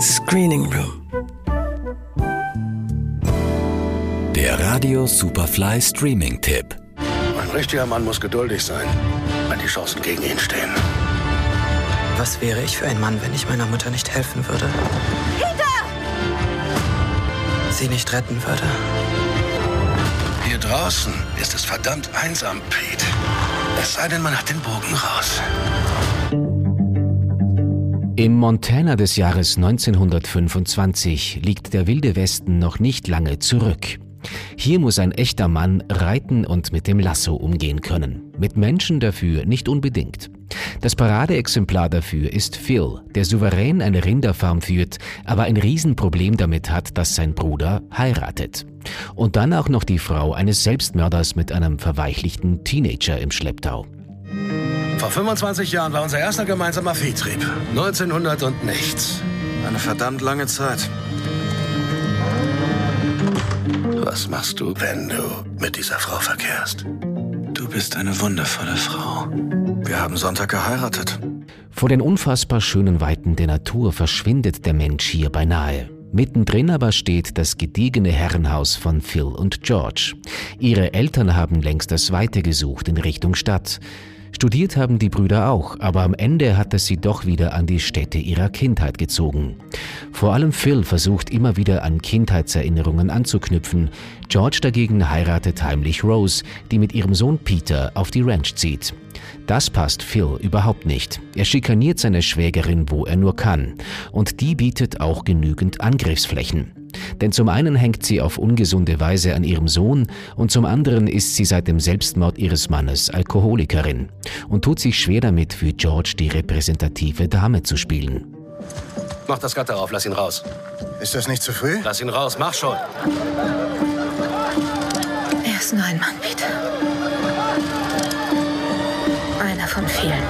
Screening Room. Der Radio Superfly Streaming Tipp. Ein richtiger Mann muss geduldig sein, wenn die Chancen gegen ihn stehen. Was wäre ich für ein Mann, wenn ich meiner Mutter nicht helfen würde? Peter! Sie nicht retten würde? Hier draußen ist es verdammt einsam, Pete. Es sei denn, man hat den Bogen raus. Im Montana des Jahres 1925 liegt der wilde Westen noch nicht lange zurück. Hier muss ein echter Mann reiten und mit dem Lasso umgehen können. Mit Menschen dafür nicht unbedingt. Das Paradeexemplar dafür ist Phil, der souverän eine Rinderfarm führt, aber ein Riesenproblem damit hat, dass sein Bruder heiratet. Und dann auch noch die Frau eines Selbstmörders mit einem verweichlichten Teenager im Schlepptau. Vor 25 Jahren war unser erster gemeinsamer Viehtrieb. 1900 und nichts. Eine verdammt lange Zeit. Was machst du, wenn du mit dieser Frau verkehrst? Du bist eine wundervolle Frau. Wir haben Sonntag geheiratet. Vor den unfassbar schönen Weiten der Natur verschwindet der Mensch hier beinahe. Mittendrin aber steht das gediegene Herrenhaus von Phil und George. Ihre Eltern haben längst das Weite gesucht in Richtung Stadt. Studiert haben die Brüder auch, aber am Ende hat es sie doch wieder an die Städte ihrer Kindheit gezogen. Vor allem Phil versucht immer wieder an Kindheitserinnerungen anzuknüpfen. George dagegen heiratet heimlich Rose, die mit ihrem Sohn Peter auf die Ranch zieht. Das passt Phil überhaupt nicht. Er schikaniert seine Schwägerin, wo er nur kann. Und die bietet auch genügend Angriffsflächen. Denn zum einen hängt sie auf ungesunde Weise an ihrem Sohn und zum anderen ist sie seit dem Selbstmord ihres Mannes Alkoholikerin und tut sich schwer damit, für George die repräsentative Dame zu spielen. Mach das Gatter auf, lass ihn raus. Ist das nicht zu früh? Lass ihn raus, mach schon. Er ist nur ein Mann, Peter. Einer von vielen.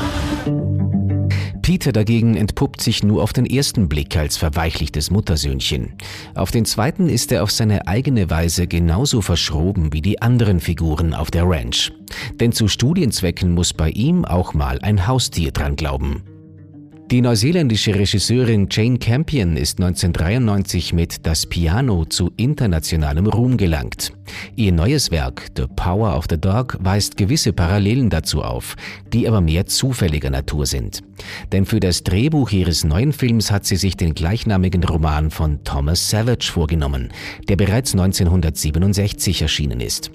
Peter dagegen entpuppt sich nur auf den ersten Blick als verweichlichtes Muttersöhnchen. Auf den zweiten ist er auf seine eigene Weise genauso verschroben wie die anderen Figuren auf der Ranch. Denn zu Studienzwecken muss bei ihm auch mal ein Haustier dran glauben. Die neuseeländische Regisseurin Jane Campion ist 1993 mit Das Piano zu internationalem Ruhm gelangt. Ihr neues Werk The Power of the Dog weist gewisse Parallelen dazu auf, die aber mehr zufälliger Natur sind. Denn für das Drehbuch ihres neuen Films hat sie sich den gleichnamigen Roman von Thomas Savage vorgenommen, der bereits 1967 erschienen ist.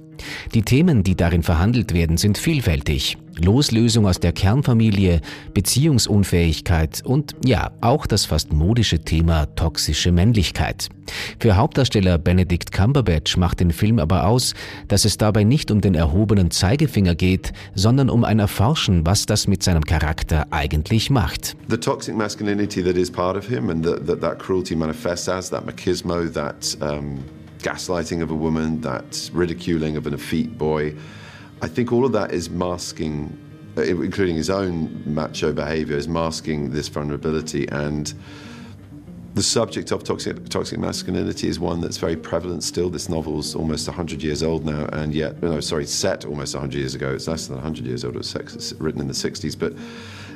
Die Themen, die darin verhandelt werden, sind vielfältig. Loslösung aus der Kernfamilie, Beziehungsunfähigkeit und ja, auch das fast modische Thema toxische Männlichkeit. Für Hauptdarsteller Benedict Cumberbatch macht den Film aber aus, dass es dabei nicht um den erhobenen Zeigefinger geht, sondern um ein Erforschen, was das mit seinem Charakter eigentlich macht. The toxic masculinity that is part of him and that that, that cruelty manifests as, that machismo, that um gaslighting of a woman, that ridiculing of an effete boy. I think all of that is masking, uh, including his own macho behavior, is masking this vulnerability. And the subject of toxic, toxic masculinity is one that's very prevalent still. This novel's almost 100 years old now, and yet, no, sorry, set almost 100 years ago. It's less than 100 years old. It was written in the 60s. But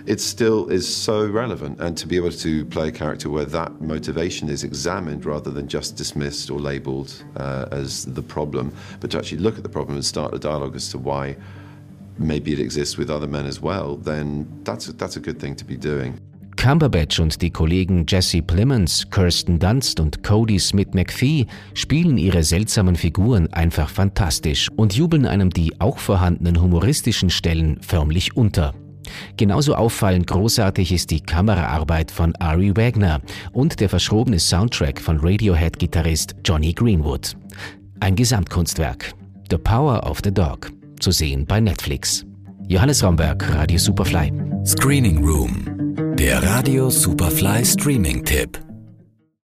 it still is so relevant. And to be able to play a character where that motivation is examined rather than just dismissed or labelled uh, as the problem, but to actually look at the problem and start a dialogue as to why maybe it exists with other men as well, then that's that's a good thing to be doing. Cumberbatch und die Kollegen Jesse Plemons, Kirsten Dunst und Cody Smith McPhee spielen ihre seltsamen Figuren einfach fantastisch und jubeln einem die auch vorhandenen humoristischen Stellen förmlich unter. Genauso auffallend großartig ist die Kameraarbeit von Ari Wagner und der verschrobene Soundtrack von Radiohead-Gitarrist Johnny Greenwood. Ein Gesamtkunstwerk. The Power of the Dog. Zu sehen bei Netflix. Johannes Romberg, Radio Superfly. Screening Room. Der Radio Superfly Streaming-Tipp.